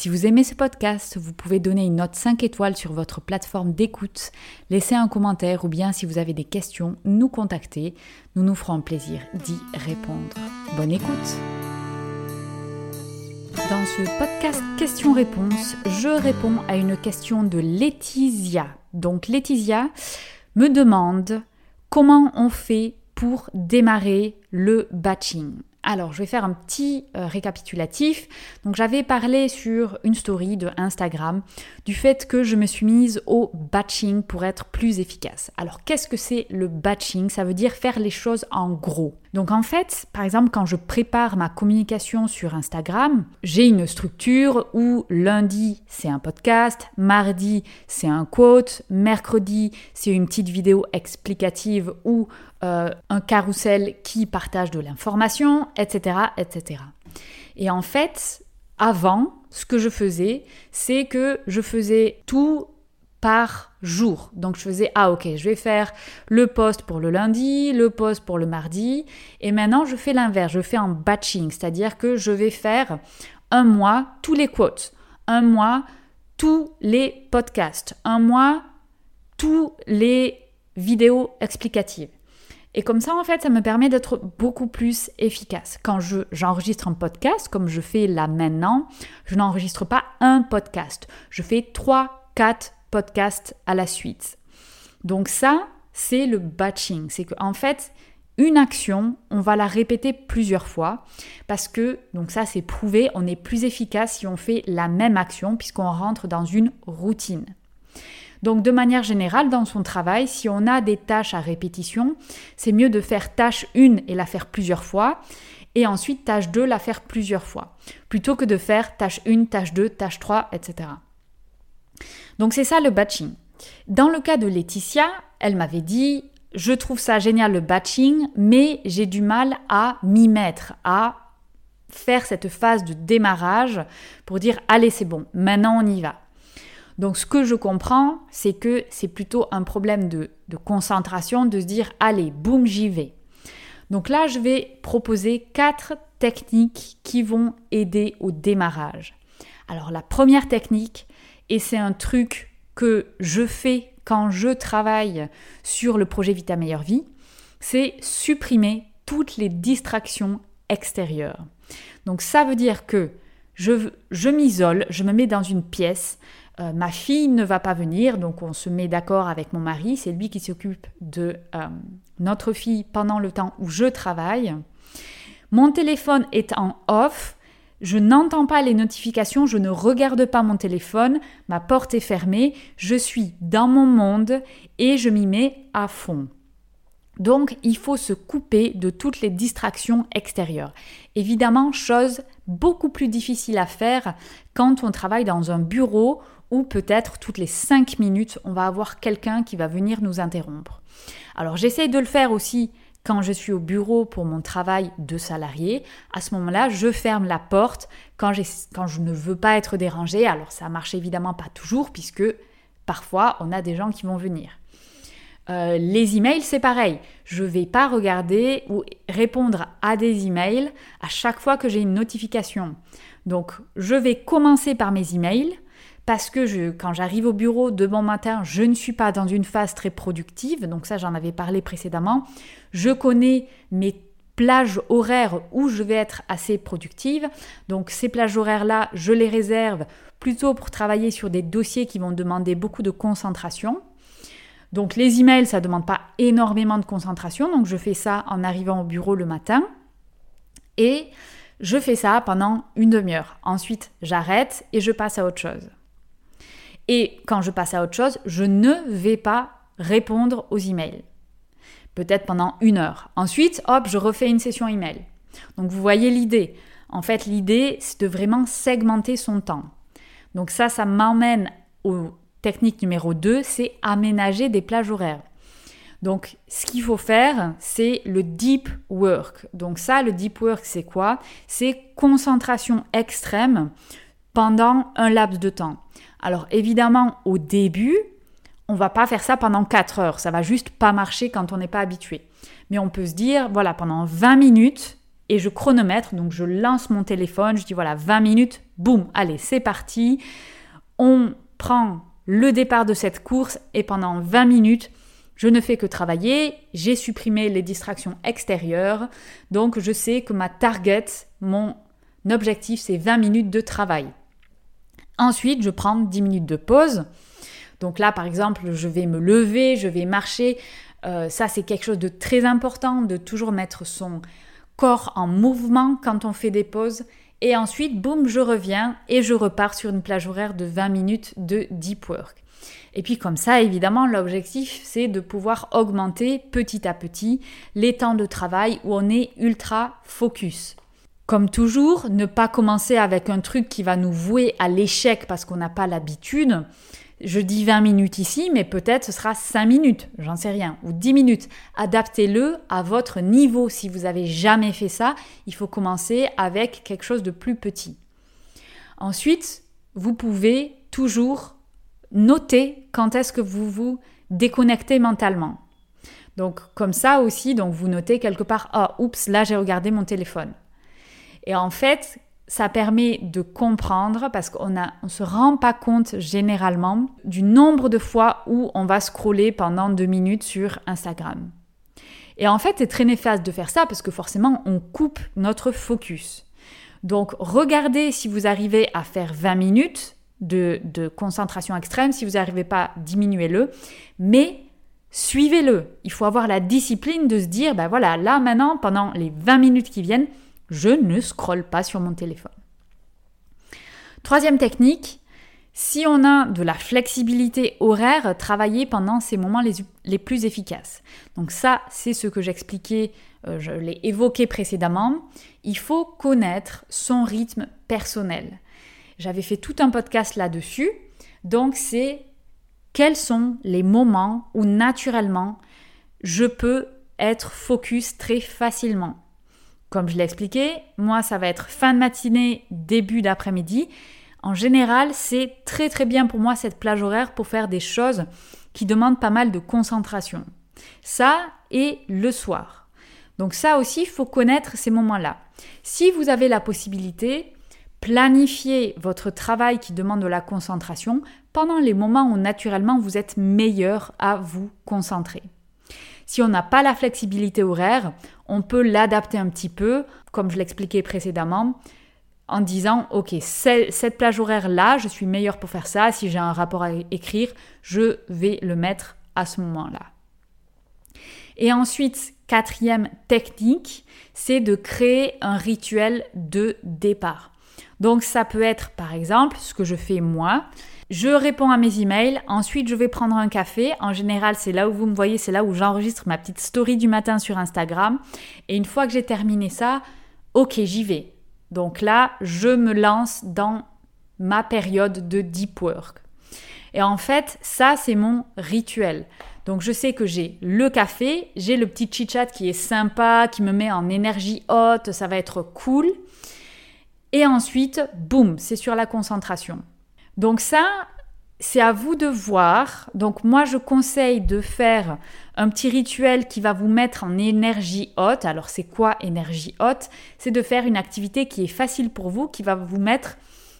Si vous aimez ce podcast, vous pouvez donner une note 5 étoiles sur votre plateforme d'écoute, laisser un commentaire ou bien si vous avez des questions, nous contacter. Nous nous ferons plaisir d'y répondre. Bonne écoute Dans ce podcast questions-réponses, je réponds à une question de Laetitia. Donc Laetitia me demande comment on fait pour démarrer le batching. Alors, je vais faire un petit euh, récapitulatif. Donc, j'avais parlé sur une story de Instagram du fait que je me suis mise au batching pour être plus efficace. Alors, qu'est-ce que c'est le batching? Ça veut dire faire les choses en gros. Donc, en fait, par exemple, quand je prépare ma communication sur Instagram, j'ai une structure où lundi, c'est un podcast, mardi, c'est un quote, mercredi, c'est une petite vidéo explicative ou euh, un carrousel qui partage de l'information, etc., etc. Et en fait, avant, ce que je faisais, c'est que je faisais tout par jour. Donc je faisais, ah ok, je vais faire le post pour le lundi, le post pour le mardi, et maintenant je fais l'inverse, je fais en batching, c'est-à-dire que je vais faire un mois tous les quotes, un mois tous les podcasts, un mois tous les vidéos explicatives. Et comme ça, en fait, ça me permet d'être beaucoup plus efficace. Quand je, j'enregistre un podcast, comme je fais là maintenant, je n'enregistre pas un podcast. Je fais trois, quatre podcasts à la suite. Donc ça, c'est le batching. C'est qu'en fait, une action, on va la répéter plusieurs fois parce que, donc ça c'est prouvé, on est plus efficace si on fait la même action puisqu'on rentre dans une routine. Donc de manière générale, dans son travail, si on a des tâches à répétition, c'est mieux de faire tâche 1 et la faire plusieurs fois, et ensuite tâche 2 la faire plusieurs fois, plutôt que de faire tâche 1, tâche 2, tâche 3, etc. Donc c'est ça le batching. Dans le cas de Laetitia, elle m'avait dit je trouve ça génial le batching, mais j'ai du mal à m'y mettre, à faire cette phase de démarrage pour dire allez c'est bon, maintenant on y va. Donc ce que je comprends, c'est que c'est plutôt un problème de, concentration, de se dire allez, boum, j'y vais. Donc là, je vais proposer quatre techniques qui vont aider au démarrage. Alors la première technique, et c'est un truc que je fais quand je travaille sur le projet Vita Meilleure Vie, c'est supprimer toutes les distractions extérieures. Donc ça veut dire que je, je m'isole, je me mets dans une pièce, euh, ma fille ne va pas venir, donc on se met d'accord avec mon mari, c'est lui qui s'occupe de euh, notre fille pendant le temps où je travaille. Mon téléphone est en off, je n'entends pas les notifications, je ne regarde pas mon téléphone, ma porte est fermée, je suis dans mon monde et je m'y mets à fond. Donc, il faut se couper de toutes les distractions extérieures. Évidemment, chose beaucoup plus difficile à faire quand on travaille dans un bureau ou peut-être toutes les 5 minutes, on va avoir quelqu'un qui va venir nous interrompre. Alors j'essaie de le faire aussi quand je suis au bureau pour mon travail de salarié. À ce moment-là, je ferme la porte quand, je ne veux pas être dérangé. Alors ça marche évidemment pas toujours puisque parfois on a des gens qui vont venir. Euh, les emails, c'est pareil. Je ne vais pas regarder ou répondre à des emails à chaque fois que j'ai une notification. Donc, je vais commencer par mes emails parce que quand j'arrive au bureau de bon matin, je ne suis pas dans une phase très productive, donc ça j'en avais parlé précédemment. Je connais mes plages horaires où je vais être assez productive. Donc ces plages horaires-là, je les réserve plutôt pour travailler sur des dossiers qui vont demander beaucoup de concentration. Donc les emails, ça ne demande pas énormément de concentration, donc je fais ça en arrivant au bureau le matin. Et je fais ça pendant une demi-heure. Ensuite, j'arrête et je passe à autre chose. Et quand je passe à autre chose, je ne vais pas répondre aux emails. Peut-être pendant une heure. Ensuite, hop, je refais une session email. Donc vous voyez l'idée. En fait, l'idée, c'est de vraiment segmenter son temps. Donc ça, ça m'emmène au technique numéro 2, c'est aménager des plages horaires. Donc, ce qu'il faut faire, c'est le deep work. Donc ça, le deep work, c'est quoi? C'est concentration extrême pendant un laps de temps. Alors évidemment, au début, on va pas faire ça pendant 4 heures. Ça va juste pas marcher quand on n'est pas habitué. Mais on peut se dire, voilà, pendant 20 minutes, et je chronomètre, donc je lance mon téléphone, je dis voilà, 20 minutes, boum, allez, c'est parti. On prend le départ de cette course et pendant 20 minutes, je ne fais que travailler, j'ai supprimé les distractions extérieures, donc je sais que ma target, mon objectif, c'est 20 minutes de travail. Ensuite, je prends 10 minutes de pause. Donc là, par exemple, je vais me lever, je vais marcher. Euh, ça, c'est quelque chose de très important, de toujours mettre son corps en mouvement quand on fait des pauses. Et ensuite, boum, je reviens et je repars sur une plage horaire de 20 minutes de deep work. Et puis comme ça, évidemment, l'objectif, c'est de pouvoir augmenter petit à petit les temps de travail où on est ultra focus. Comme toujours, ne pas commencer avec un truc qui va nous vouer à l'échec parce qu'on n'a pas l'habitude. Je dis 20 minutes ici, mais peut-être ce sera 5 minutes, j'en sais rien, ou 10 minutes. Adaptez-le à votre niveau. Si vous n'avez jamais fait ça, il faut commencer avec quelque chose de plus petit. Ensuite, vous pouvez toujours noter quand est-ce que vous vous déconnectez mentalement. Donc comme ça aussi, donc vous notez quelque part, ah oups, là j'ai regardé mon téléphone. Et en fait, ça permet de comprendre parce qu'on ne on se rend pas compte généralement du nombre de fois où on va scroller pendant deux minutes sur Instagram. Et en fait, c'est très néfaste de faire ça parce que forcément, on coupe notre focus. Donc, regardez si vous arrivez à faire 20 minutes de, de concentration extrême. Si vous n'arrivez pas, diminuez-le. Mais suivez-le. Il faut avoir la discipline de se dire, ben voilà, là maintenant, pendant les 20 minutes qui viennent, je ne scrolle pas sur mon téléphone. Troisième technique, si on a de la flexibilité horaire, travailler pendant ces moments les, plus efficaces. Donc ça, c'est ce que j'expliquais, euh, je l'ai évoqué précédemment. Il faut connaître son rythme personnel. J'avais fait tout un podcast là-dessus. Donc c'est quels sont les moments où naturellement je peux être focus très facilement. Comme je l'ai expliqué, moi ça va être fin de matinée, début d'après-midi. En général, c'est très très bien pour moi cette plage horaire pour faire des choses qui demandent pas mal de concentration. Ça et le soir. Donc ça aussi, il faut connaître ces moments-là. Si vous avez la possibilité, planifiez votre travail qui demande de la concentration pendant les moments où naturellement vous êtes meilleur à vous concentrer. Si on n'a pas la flexibilité horaire, on peut l'adapter un petit peu, comme je l'expliquais précédemment, en disant, OK, cette plage horaire-là, je suis meilleur pour faire ça. Si j'ai un rapport à écrire, je vais le mettre à ce moment-là. Et ensuite, quatrième technique, c'est de créer un rituel de départ. Donc ça peut être par exemple ce que je fais moi, je réponds à mes emails, ensuite je vais prendre un café. En général, c'est là où vous me voyez, c'est là où j'enregistre ma petite story du matin sur Instagram. Et une fois que j'ai terminé ça, ok, j'y vais. Donc là, je me lance dans ma période de deep work. Et en fait, ça, c'est mon rituel. Donc je sais que j'ai le café, j'ai le petit chit-chat qui est sympa, qui me met en énergie haute, ça va être cool. Et ensuite, boum, c'est sur la concentration. Donc ça, c'est à vous de voir. Donc moi, je conseille de faire un petit rituel qui va vous mettre en énergie haute. Alors c'est quoi énergie haute? C'est de faire une activité qui est facile pour vous, qui va vous mettre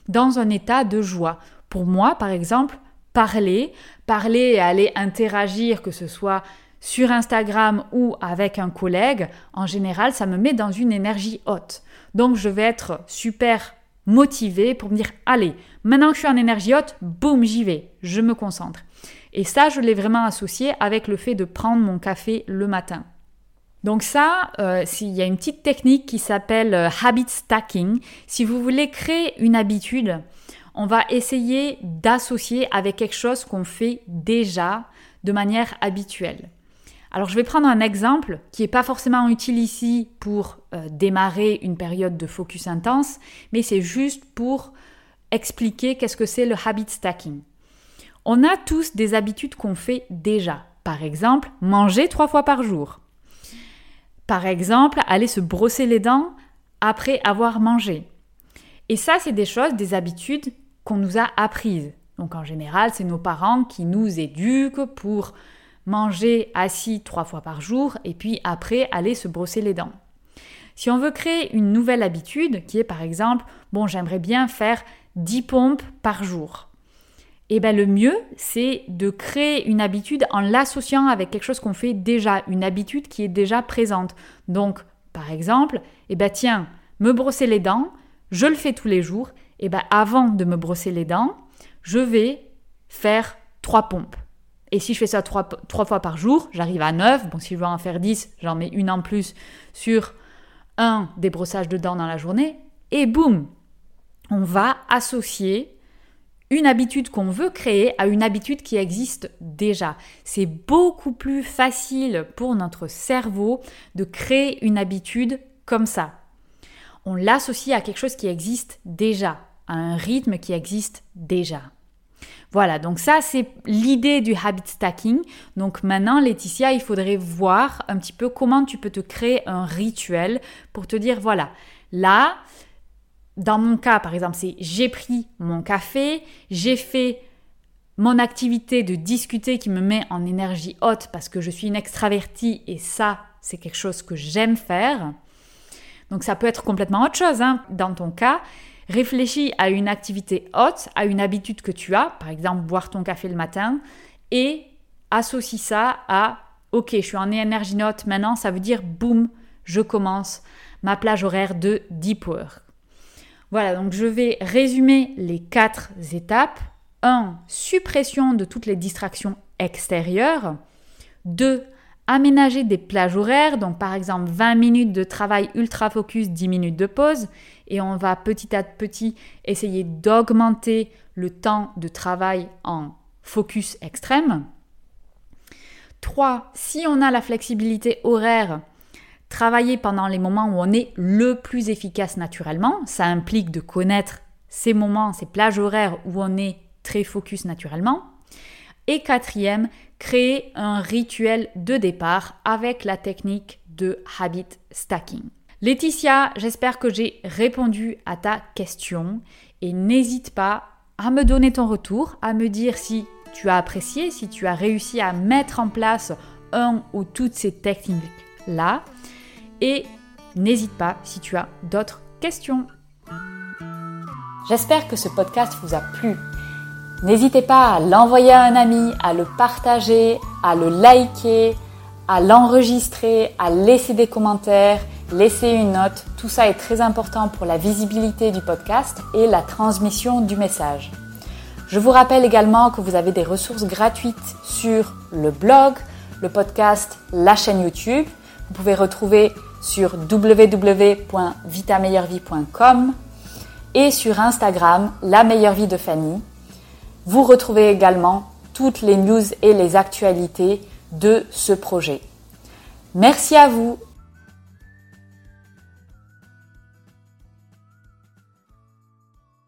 dans un état de joie. Pour moi, par exemple, parler, parler et aller interagir, que ce soit sur Instagram ou avec un collègue, en général, ça me met dans une énergie haute. Donc je vais être super motivé pour me dire allez, maintenant que je suis en énergie haute, boum, j'y vais, je me concentre. Et ça, je l'ai vraiment associé avec le fait de prendre mon café le matin. Donc ça, euh, il y a une petite technique qui s'appelle euh, habit stacking. Si vous voulez créer une habitude, on va essayer d'associer avec quelque chose qu'on fait déjà de manière habituelle. Alors je vais prendre un exemple qui n'est pas forcément utile ici pour euh, démarrer une période de focus intense, mais c'est juste pour expliquer qu'est-ce que c'est le habit stacking. On a tous des habitudes qu'on fait déjà. Par exemple, manger trois fois par jour. Par exemple, aller se brosser les dents après avoir mangé. Et ça, c'est des choses, des habitudes qu'on nous a apprises. Donc en général, c'est nos parents qui nous éduquent pour manger assis trois fois par jour et puis après aller se brosser les dents. Si on veut créer une nouvelle habitude, qui est par exemple, bon, j'aimerais bien faire 10 pompes par jour, eh bien le mieux, c'est de créer une habitude en l'associant avec quelque chose qu'on fait déjà, une habitude qui est déjà présente. Donc, par exemple, eh bien tiens, me brosser les dents, je le fais tous les jours, eh bien avant de me brosser les dents, je vais faire 3 pompes. Et si je fais ça 3, fois par jour, j'arrive à 9. Bon, si je veux en faire 10, j'en mets une en plus sur un débrossage de dents dans la journée. Et boum, on va associer une habitude qu'on veut créer à une habitude qui existe déjà. C'est beaucoup plus facile pour notre cerveau de créer une habitude comme ça. On l'associe à quelque chose qui existe déjà, à un rythme qui existe déjà. Voilà, donc ça c'est l'idée du habit stacking. Donc maintenant, Laetitia, il faudrait voir un petit peu comment tu peux te créer un rituel pour te dire, voilà, là, dans mon cas, par exemple, c'est j'ai pris mon café, j'ai fait mon activité de discuter qui me met en énergie haute parce que je suis une extravertie et ça, c'est quelque chose que j'aime faire. Donc ça peut être complètement autre chose hein, dans ton cas. Réfléchis à une activité haute, à une habitude que tu as, par exemple boire ton café le matin, et associe ça à OK, je suis en énergie note maintenant, ça veut dire boum, je commence ma plage horaire de deep work. Voilà, donc je vais résumer les quatre étapes. 1. Suppression de toutes les distractions extérieures. 2 aménager des plages horaires, donc par exemple 20 minutes de travail ultra focus, 10 minutes de pause, et on va petit à petit essayer d'augmenter le temps de travail en focus extrême. 3. Si on a la flexibilité horaire, travailler pendant les moments où on est le plus efficace naturellement, ça implique de connaître ces moments, ces plages horaires où on est très focus naturellement. Et quatrième, créer un rituel de départ avec la technique de habit stacking. Laetitia, j'espère que j'ai répondu à ta question et n'hésite pas à me donner ton retour, à me dire si tu as apprécié, si tu as réussi à mettre en place un ou toutes ces techniques-là. Et n'hésite pas si tu as d'autres questions. J'espère que ce podcast vous a plu. N'hésitez pas à l'envoyer à un ami, à le partager, à le liker, à l'enregistrer, à laisser des commentaires, laisser une note. Tout ça est très important pour la visibilité du podcast et la transmission du message. Je vous rappelle également que vous avez des ressources gratuites sur le blog, le podcast, la chaîne YouTube. Vous pouvez retrouver sur www.vitameilleurvie.com et sur Instagram, la meilleure vie de Fanny. Vous retrouvez également toutes les news et les actualités de ce projet. Merci à vous